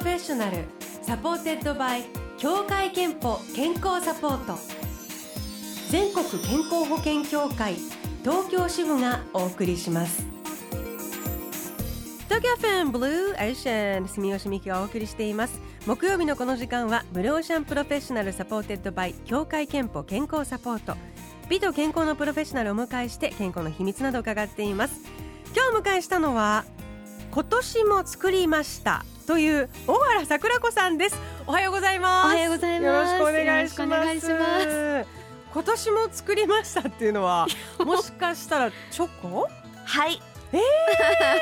プロフェッショナル supported by 協会けんぽ健康サポート。全国健康保険協会東京支部がお送りします。東京 FM ブルーオーシャン住吉美紀がお送りしています。木曜日のこの時間はブルーオーシャンプロフェッショナル supported by 協会けんぽ健康サポート。美と健康のプロフェッショナルをお迎えして健康の秘密などを伺っています。今日お迎えしたのは今年も作りましたという大原桜子さんです。おはようございます。おはようございます。よろしくお願いします。今年も作りましたっていうのはもしかしたらチョコ？はい。えー、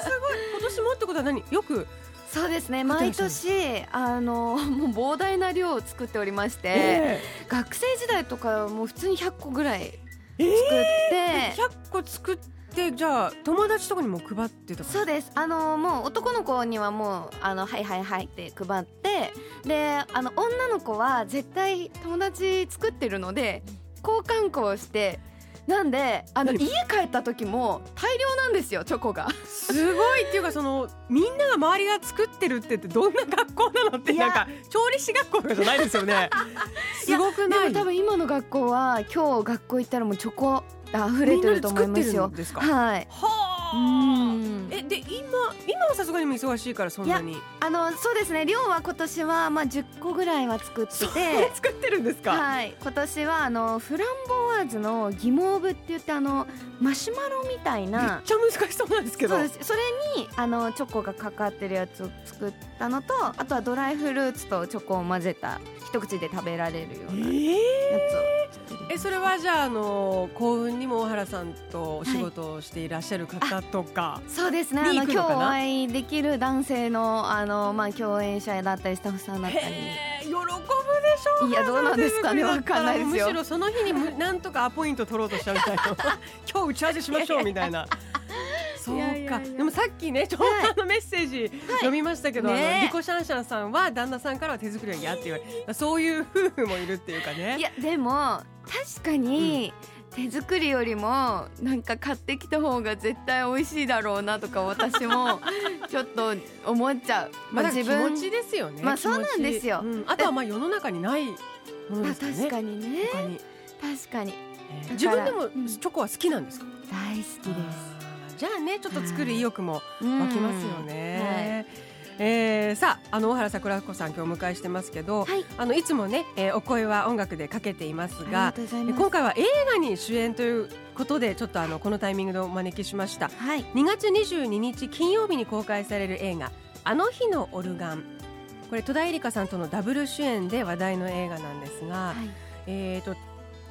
すごい。今年もってことは何？よくそうですね。毎年あのもう膨大な量を作っておりまして、え学生時代とかもう普通に100個ぐらいー、作えって、ー、100個作ってでじゃあ友達とかにも配ってたそうです。あのもう男の子にはもうあのはいはいはいって配ってであの女の子は絶対友達作ってるので交換校をしてなんであの何？家帰った時も大量なんですよチョコが。すごいっていうかそのみんなが周りが作ってるって言ってどんな学校なのってなんか調理師学校とかじゃないですよね。すごくない？でも多分今の学校は今日学校行ったらもうチョコあ溢れてると思いますよ。はい。はうあ。んえで今今はさすがにも忙しいからそんなに？あのそうですね。量は今年はまあ10個ぐらいは作ってて。作ってるんですか、はい。今年はあのフランボワーズのギモーブって言ってあのマシュマロみたいめっなちゃ難しそうなんですけど。そうです。それにあのチョコがかかってるやつを作ったのとあとはドライフルーツとチョコを混ぜた一口で食べられるようなやえつをー作りえそれはじゃああの幸運にも大原さんとお仕事をしていらっしゃる方とか、そうですね。あの今日お会いできる男性のあの、まあ、共演者だったりスタッフさんだったり。喜ぶでしょう。いやどうなんですかね。わかんないですよ。むしろその日にむなんとかアポイント取ろうとしちゃうみたいな。今日打ち合わせしましょうみたいな。そうか。でもさっきねちょうどあのメッセージ読みましたけど、あのねリコシャンシャンさんは旦那さんからは手作りは嫌って言われそういう夫婦もいるっていうかね。いやでも確かに、手作りよりもなんか買ってきた方が絶対美味しいだろうなとか私も ちょっと思っちゃう。まあ、気持ちですよね。まあそうなんですよ。うん。あとはまあ世の中にないものまあですね。確かにね。他に、確かに。えーら自分でもうん。チョコは好きなんですか？大好きです。じゃあねちょっと作る意欲もうん。湧きますよね。えーさああの大原桜子さん今日お迎えしてますけど、はい、はい、あのいつもね、えーお声は音楽でかけていますが。今回は映画に主演ということでちょっとあのこのタイミングでお招きしました。はい、2月22日金曜日に公開される映画「あの日のオルガン」これ戸田恵梨香さんとのダブル主演で話題の映画なんですが、はい、えー、と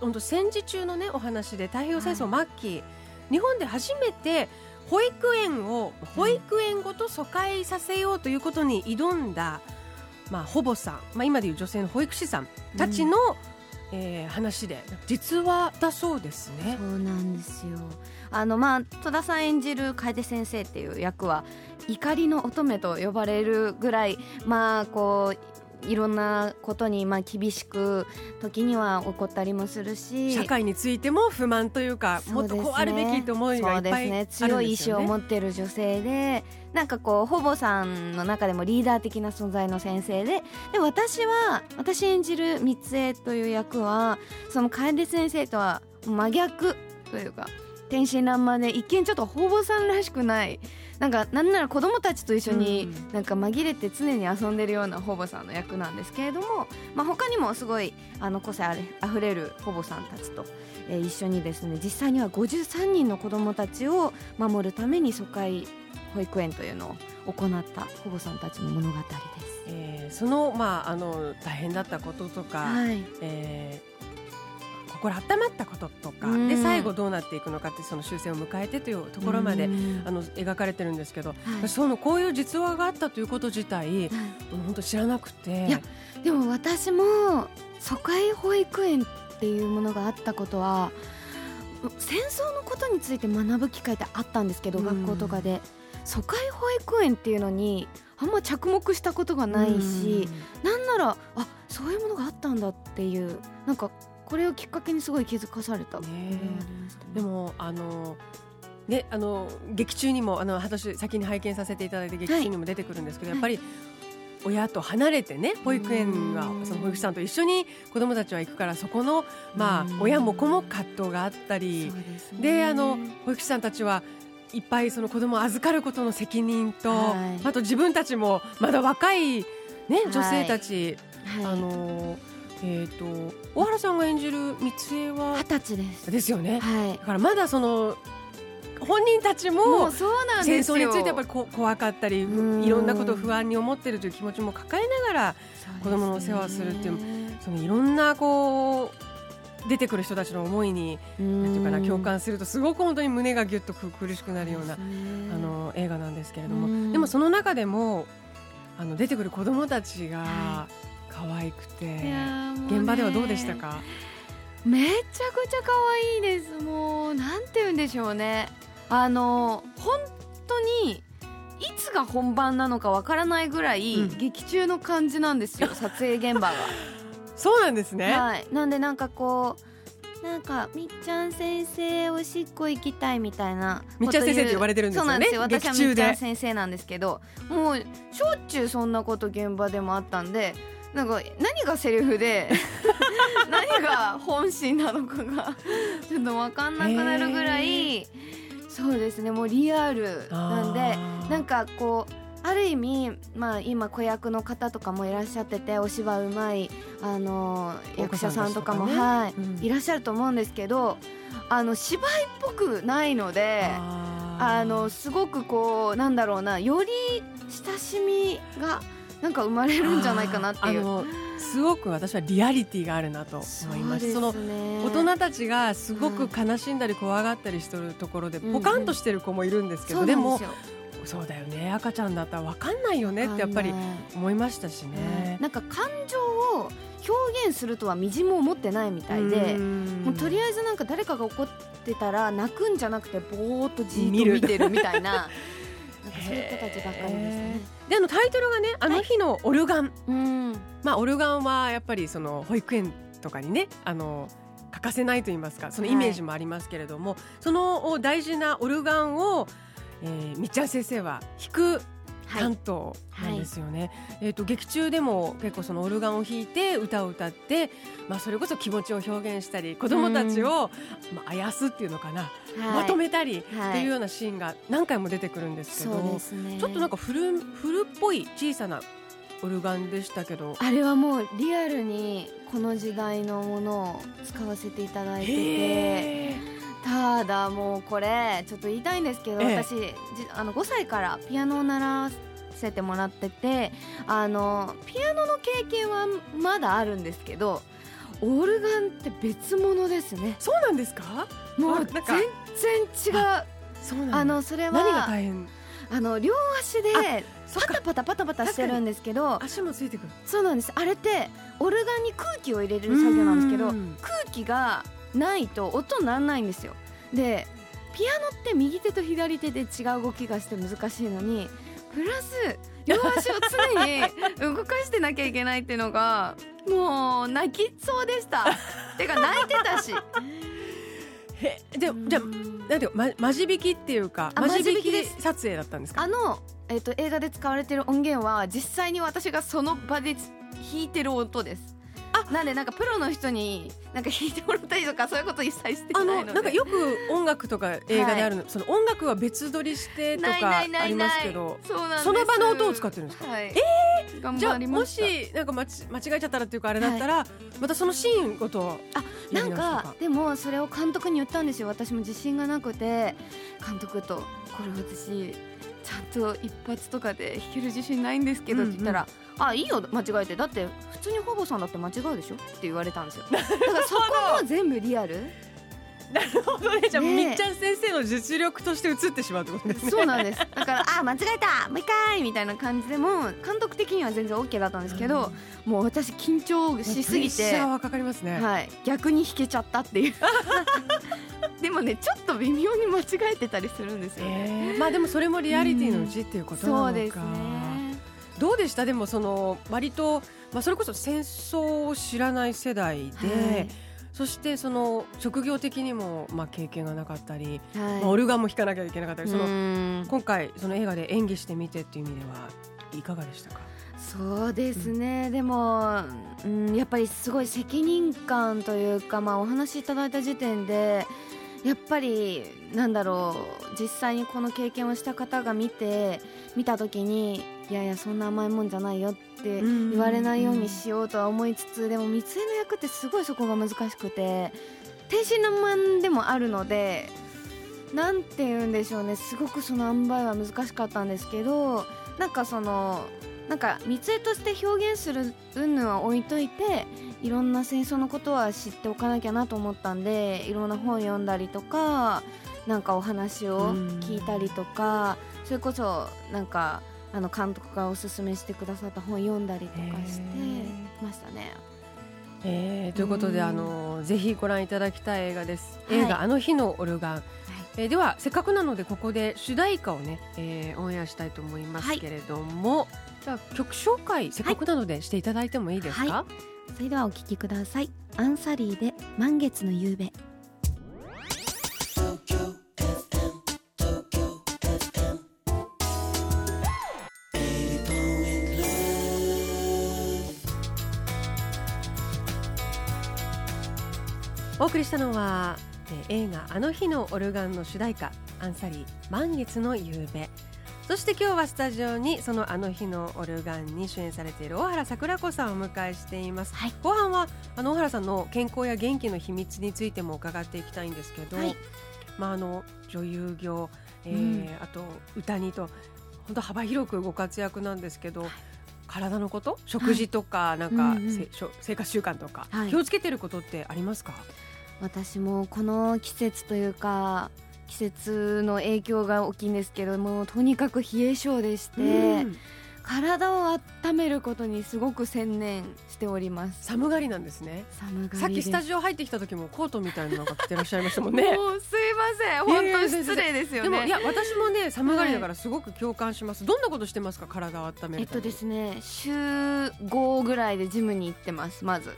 本当戦時中のねお話で太平洋戦争末期、日本で初めて保育園を保育園ごと疎開させようということに挑んだ、まあ、保母さん、まあ、今でいう女性の保育士さんたちの、えー話で実話だそうですね。そうなんですよ。あのまあ戸田さん演じる楓先生っていう役は怒りの乙女と呼ばれるぐらいまあこういろんなことにまあ厳しく時には怒ったりもするし。社会についても不満というかもっとこうあるべきと思いがうですね。強い意志を持ってる女性でなんかこうほぼさんの中でもリーダー的な存在の先生で。で私は私演じる三江という役はその楓先生とは真逆というか天真爛漫で一見ちょっとほぼさんらしくないなんかなんなら子供たちと一緒にうんなんか紛れて常に遊んでるようなほぼさんの役なんですけれども、まあ、他にもすごいあの個性あれあふれるほぼさんたちと、えー一緒にですね実際には53人の子供たちを守るために疎開保育園というのを行ったほぼさんたちの物語です。えーそのまああの大変だったこととか、はい、えー心温まったこととか、うん。で最後どうなっていくのかってその終戦を迎えてというところまで、うん。あの描かれてるんですけど、はい。そのこういう実話があったということ自体はい。本当知らなくて。いやでも私も疎開保育園っていうものがあったことは戦争のことについて学ぶ機会ってあったんですけど、うん。学校とかで。疎開保育園っていうのにあんま着目したことがないし、なんならあそういうものがあったんだっていうなんかこれをきっかけにすごい気づかされた。ねでもあのね、あの劇中にもあの私先に拝見させていただいて劇中にも出てくるんですけど、やっぱり親と離れてね保育園はその保育士さんと一緒に子どもたちは行くからそこのまあ親も子も葛藤があったりであの保育士さんたちはいっぱいその子供を預かることの責任と、はい、あと自分たちもまだ若い、ね、女性たち、はい、あのえーと、小原さんが演じる三江は？二十歳です。ですよね、はい、だからまだその本人たちも戦争についてやっぱりこ怖かったりいろんなことを不安に思っているという気持ちも抱えながら子供のお世話をするっていうそのいろんなこう出てくる人たちの思いになんていうかな共感するとすごく本当に胸がぎゅっと苦しくなるようなあの映画なんですけれども。でもその中でもあの出てくる子供たちが可愛くて。現場ではどうでしたか？めちゃくちゃ可愛いです。もうなんて言うんでしょうね。あの本当にいつが本番なのかわからないぐらい、劇中の感じなんですよ 撮影現場が。そうなんですね。はい。なんでなんかこうなんかみっちゃん先生おしっこ行きたいみたいなみっちゃん先生って呼ばれてるんですよねそうなんですよ。私はみっちゃん先生なんですけどもうしょっちゅうそんなこと現場でもあったんでなんか何がセリフで 何が本心なのかがちょっと分かんなくなるぐらいそうですねもうリアルなんでなんかこうある意味、まあ、今子役の方とかもいらっしゃっててお芝居うまいあの役者さんとかも、ね、はい、うん、いらっしゃると思うんですけどあの芝居っぽくないのであのすごくこうなんだろうなより親しみがなんか生まれるんじゃないかなっていう。すごく私はリアリティがあるなと思います。そ、ね、の大人たちがすごく悲しんだり怖がったりしてるところで、ポカンとしてる子もいるんですけど、うんうん、でもそうだよね赤ちゃんだったら分かんないよねってやっぱり思いましたしね。なんか感情を表現するとはみじも思ってないみたいでもうとりあえずなんか誰かが怒ってたら泣くんじゃなくてぼーっとじーっと見てるみたいな そういう子たちばっかりですね。であのタイトルがねあの日のオルガン、はい、まあオルガンはやっぱりその保育園とかにねあの欠かせないと言いますかそのイメージもありますけれども、はい、その大事なオルガンを、えー、みっちゃん先生は弾く担当なんですよね、はい、えーと、劇中でも結構そのオルガンを弾いて歌を歌って、まあ、それこそ気持ちを表現したり子どもたちを、まあ、あやすっていうのかな、はい、まとめたりっていうようなシーンが何回も出てくるんですけど、ね、ちょっとなんか古古っぽい小さなオルガンでしたけど。あれはもうリアルにこの時代のものを使わせていただいてて。ただもうこれちょっと言いたいんですけど、ええ、私あの5歳からピアノを習わせてもらっててあのピアノの経験はまだあるんですけどオルガンって別物ですね。そうなんですか？もう全然違う。そうあのそれは何が大変？あの両足でパタパタパタパタしてるんですけど足もついてくる。そうなんです。あれってオルガンに空気を入れる作業なんですけど空気がないと音にならないんですよでピアノって右手と左手で違う動きがして難しいのにプラス両足を常に 動かしてなきゃいけないっていうのがもう泣きそうでした。てか泣いてたし。へでじゃなんていうま間引きっていうか間引き撮影だったんですか？あの、えーと映画で使われてる音源は実際に私がその場で弾いてる音ですなんでなんかプロの人になんか弾いてもらったりとかそういうこと一切してないので。なんかよく音楽とか映画であるの、はい、その音楽は別撮りしてとかありますけどその場の音を使ってるんですか、はい、ええー、じゃあもしなんか間違えちゃったらっていうかあれだったら、はい、またそのシーンごとあなんかでもそれを監督に言ったんですよ。私も自信がなくて。監督とこれ私ちゃんと一発とかで弾ける自信ないんですけどって言ったら、うんうんあいいよ間違えて。だって普通にほぼさんだって間違うでしょ？って言われたんですよ。だからそこも全部リアル？なるほどね。じゃあ、ね、みっちゃん先生の実力として映ってしまうってことですね。そうなんです。だからあ間違えたもう一回みたいな感じでも監督的には全然 OK だったんですけど、うん、もう私緊張しすぎてはかかりますね、はい、逆に弾けちゃったっていう。でもねちょっと微妙に間違えてたりするんですよね、えー、まあでもそれもリアリティのうちっていうことなのか、うん、そうですね。どうでした？でもその割と、まあ、それこそ戦争を知らない世代で、はい、そしてその職業的にもまあ経験がなかったり、はい、まあ、オルガンも弾かなきゃいけなかったりその今回その映画で演技してみてっていう意味ではいかがでしたか？そうですね、でも、うん、やっぱりすごい責任感というか、まあ、お話しいただいた時点でやっぱりなんだろう実際にこの経験をした方が見て見た時にいやいやそんな甘いもんじゃないよって言われないようにしようとは思いつつでも三つの役ってすごいそこが難しくて天真爛漫でもあるのでなんて言うんでしょうね。すごくその塩梅は難しかったんですけどなんかそのなんか三つとして表現する云々は置いといていろんな戦争のことは知っておかなきゃなと思ったんでいろんな本読んだりとかなんかお話を聞いたりとかそれこそなんかあの監督がおすすめしてくださった本読んだりとかしてましたね。えー、ということで、うん。あのぜひご覧いただきたい映画です、はい。映画あの日のオルガン、えーではせっかくなのでここで主題歌をね、えーオンエアしたいと思いますけれども、じゃあ曲紹介せっかくなのでしていただいてもいいですか、はそれではお聞きください。アンサリーで満月の夕べ送りしたのは、えー映画あの日のオルガンの主題歌アンサリー満月の夕べ。そして今日はスタジオにそのあの日のオルガンに主演されている大原桜子さんをお迎えしています、はい。後半はあの大原さんの健康や元気の秘密についても伺っていきたいんですけど、はい。まああの女優業、えーうん。あと歌にと本当幅広くご活躍なんですけど、体のこと？食事とか、なんか、うんうん。せしょ生活習慣とか、はい。気をつけてることってありますか？私もこの季節というか季節の影響が大きいんですけどもとにかく冷え性でして、うん。体を温めることにすごく専念しております。寒がりなんですね。寒がりです。さっきスタジオ入ってきた時もコートみたいなのが着てらっしゃいましたもんね。すいません。本や当失礼ですよね。でもいや私もね寒がりだからすごく共感します、どんなことしてますか？体を温めるえっとですすね週5ぐらいでジムに行ってますまず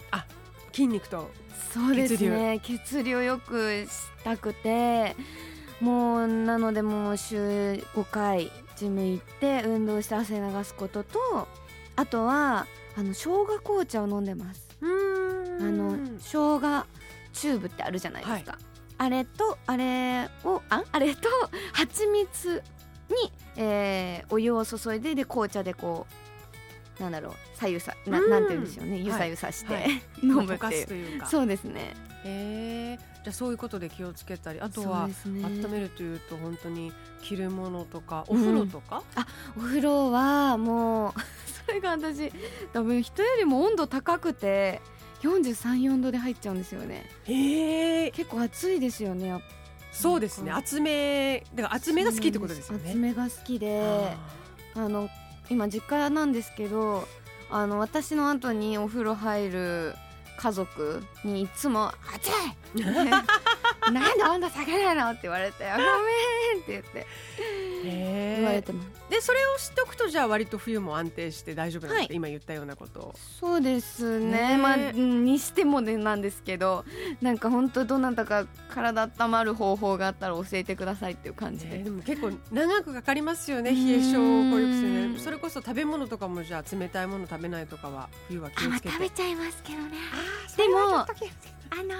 筋肉とそうですね。血流。をよくしたくてもうなのでもう週5回ジム行って運動して汗流すこととあとはあの生姜紅茶を飲んでます。うーん。あの生姜チューブってあるじゃないですか、あれとあれをああれと蜂蜜に、えーお湯を注いでで紅茶でこうなんだろう左右さなうん。なんて言うんでしょうねゆはい。さゆさして、はい。飲む っていう。すというか。そうですね。へえじゃあそういうことで気をつけたりあとはね。温めるというと本当に着るものとかお風呂とか、お風呂はもうそれが私多分人よりも温度高くて434度で入っちゃうんですよね。へえ結構暑いですよねやっぱ。そうですね。厚めだから厚めが好きってことですよね。厚めが好きでああの今実家なんですけどあの私の後にお風呂入る家族にいつも「暑い!」なんで温度下げないの?」って言われて 「ごめん」って言って。言われえてます。でそれを知っておくとじゃあ割と冬も安定して大丈夫なんですか、はい。今言ったようなこと。をそうですね。ねまあうんにしてもねなんですけどなんか本当どなたか体温まる方法があったら教えてくださいっていう感じで、ねでも結構長くかかりますよねうん。冷え性をこうよくするねそれこそ食べ物とかもじゃあ冷たいもの食べないとかは冬は気をつけて。食べちゃいますけどね。でもあのー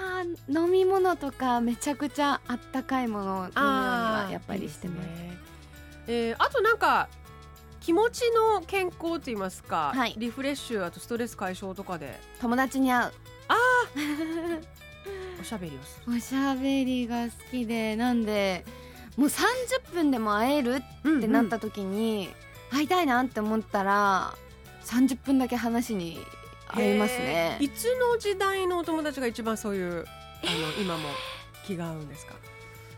飲み物とかめちゃくちゃあったかいものを飲むようにはやっぱりしてます。いねえーあとなんか気持ちの健康と言いますか、はい。リフレッシュあとストレス解消とかで。友達に会う。おしゃべりをする。おしゃべりが好きでなんでもう30分でも会えるってなった時に、会いたいなって思ったら30分だけ話に会いますね。いつの時代のお友達が一番そういうあの、今も気が合うんですか？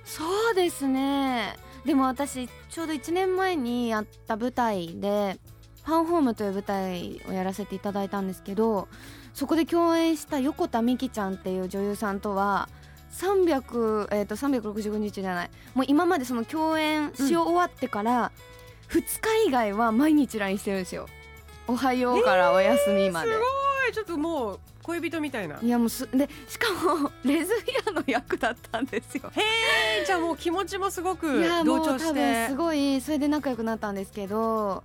そうですね。でも私ちょうど1年前にやった舞台で「ファンホーム」という舞台をやらせていただいたんですけどそこで共演した横田美希ちゃんっていう女優さんとは300、えー、と365日じゃない。もう今までその共演し終わってから2日以外は毎日 LINE してるんですよ。おはようからお休みまで、すごい。ちょっともう恋人みたいな。いやもうすでしかも レズビアンの役だったんですよ。へえじゃあもう気持ちもすごくいやも同調しう多分てすごいそれで仲良くなったんですけど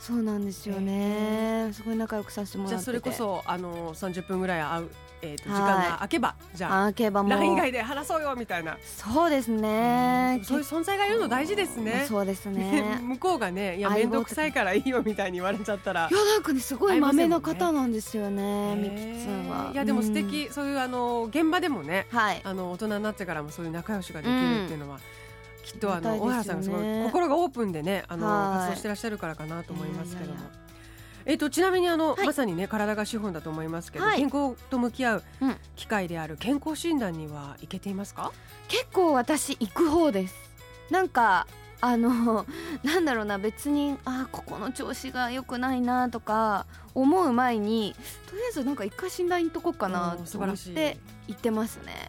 そうなんですよね。すごい仲良くさせてもらってて。じゃあそれこそあの30分ぐらい会う、えー、と時はい。間が空けばじゃああけばも LINE 以う外で話そうよみたいな、そうですね。そういう存在がいるの大事ですね。そうですね。向こうがねいや面倒くさいからいいよみたいに言われちゃったら。い。やなんかねすごいまめな方なんですよねみきへつんは。ーいやでも素敵、そういうあの現場でもねうんはい。あの大人になってからもそういう仲良しができるっていうのは、きっとあのね。小原さんがすごい心がオープンでねあのはい。活動してらっしゃるからかなと思いますけども。えっとちなみにあの、はい。まさにね体が資本だと思いますけど、はい。健康と向き合ううん。機会である健康診断にはいけていますか？結構私行く方です。なんかあの なんだろうな別にあーここの調子が良くないなとか思う前にとりあえずなんか一回診断行っとこうかなと素晴らしい。思って行ってますね。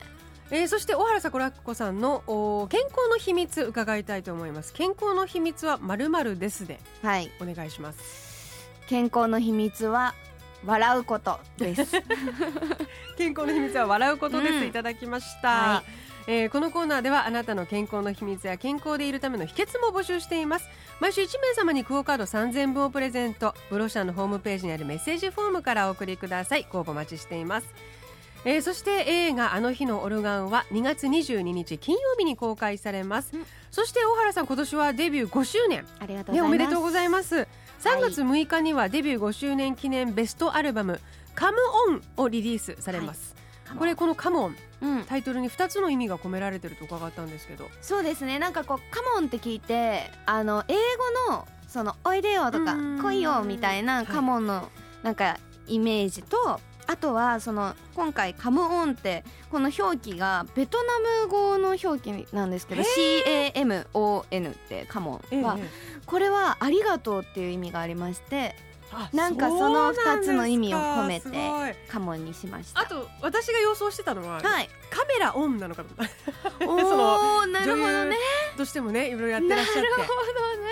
えー、そして小原桜子さんのお健康の秘密伺いたいと思います。健康の秘密はまるまるですではい。お願いします健康の秘密は笑うことです。健康の秘密は笑うことです、うん。いただきました、はえーこのコーナーではあなたの健康の秘密や健康でいるための秘訣も募集しています。毎週1名様にクオカード3000分をプレゼント。ブロシャンのホームページにあるメッセージフォームからお送りください。ご応募お待ちしています。えーそして映画「あの日のオルガン」は2月22日金曜日に公開されます、うん。そして大原さん今年はデビュー5周年。ありがとうね、ございます、おめでとうございます3月6日にはデビュー5周年記念ベストアルバム「カムオンをリリースされます、これこの「カムオンうん、タイトルに2つの意味が込められてると伺ったんですけど。そうですね。なんかこう「カモン」って聞いてあの英語の「そのおいでよ」とかうん「来いよ」みたいはない。カモンのなんかイメージとあとはその今回「カムオン」ってこの表記がベトナム語の表記なんですけどへ CAMON ってカモええンはこれは「ありがとう」っていう意味がありましてあなんかそのそうなんですか。二つの意味を込めて。カモンにしましたあと私が予想してたのは、はい。カメラオンなのかと。おなるほどね。どうしてもねいろいろやってらっしゃって。なるほどね。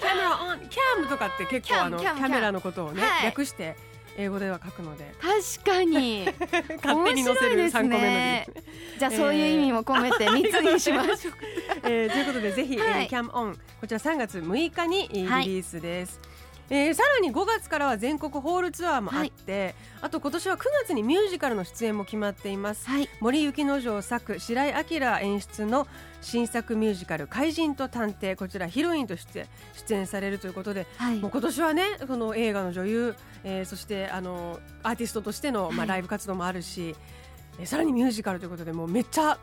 カメラオンキャムとかって結構あのキャメラのことをね、はい。略して英語では書くので。確かに。勝手に載せる3個目の理ね。由じゃあそういう意味も込めて3つにしましょう。えーということでぜひ、はいえーキャムオンこちら3月6日にリリースです、えーさらに5月からは全国ホールツアーもあって、あと今年は9月にミュージカルの出演も決まっています。はい、森幸之丞作白井明演出の新作ミュージカル「怪人と探偵」こちらヒロインとして出演されるということではい。もう、今年はねこの映画の女優、えーそしてあのアーティストとしての、まあ、はい。ライブ活動もあるし、えーさらにミュージカルということでもうめっちゃ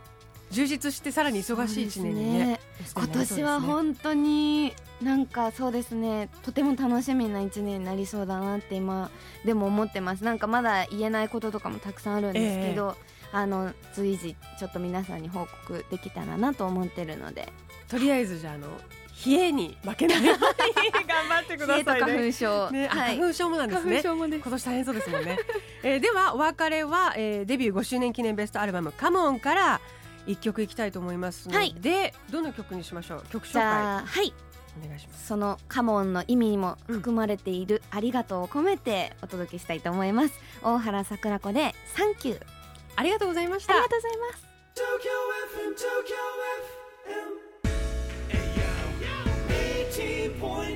充実してさらに忙しい一年にね今年は本当になんかそうですね。とても楽しみな一年になりそうだなって今でも思ってます。なんかまだ言えないこととかもたくさんあるんですけど、あの随時ちょっと皆さんに報告できたらなと思ってるので。とりあえずじゃああの冷えに負けないように 頑張ってくだ冷えとさいね。花粉症、ね、あはい。花粉症もなんですね。今年大変そうですもんね。えーではお別れは、えーデビュー5周年記念ベストアルバム「カモンから一曲いきたいと思いますので、はい。どの曲にしましょう？曲紹じ介はい。お願いします。そのカモンの意味にも含まれているありがとうを込めてお届けしたいと思います。大原桜子でサンキューありがとうございました。ありがとうございます。FM, Tokyo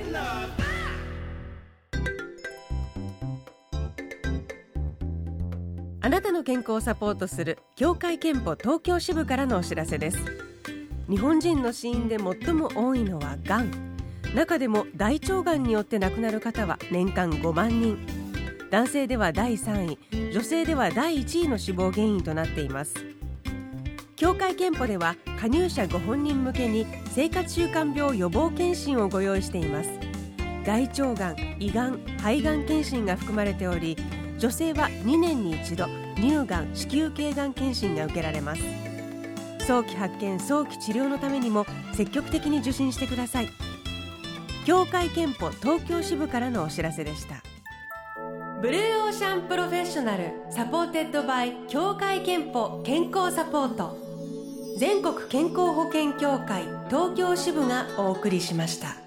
FM. あなたの健康をサポートする協会憲法東京支部からのお知らせです。日本人の死因で最も多いのはがん。中でも大腸がんによって亡くなる方は年間5万人。男性では第3位。女性では第1位の死亡原因となっています。協会憲法では加入者ご本人向けに生活習慣病予防検診をご用意しています。大腸がん、胃がん、肺がん検診が含まれており女性は2年に一度乳がん子宮頸がん検診が受けられます。早期発見早期治療のためにも積極的に受診してください。協会けんぽ東京支部からのお知らせでした。ブルーオーシャンプロフェッショナル supported by 協会けんぽ健康サポート。全国健康保険協会東京支部がお送りしました。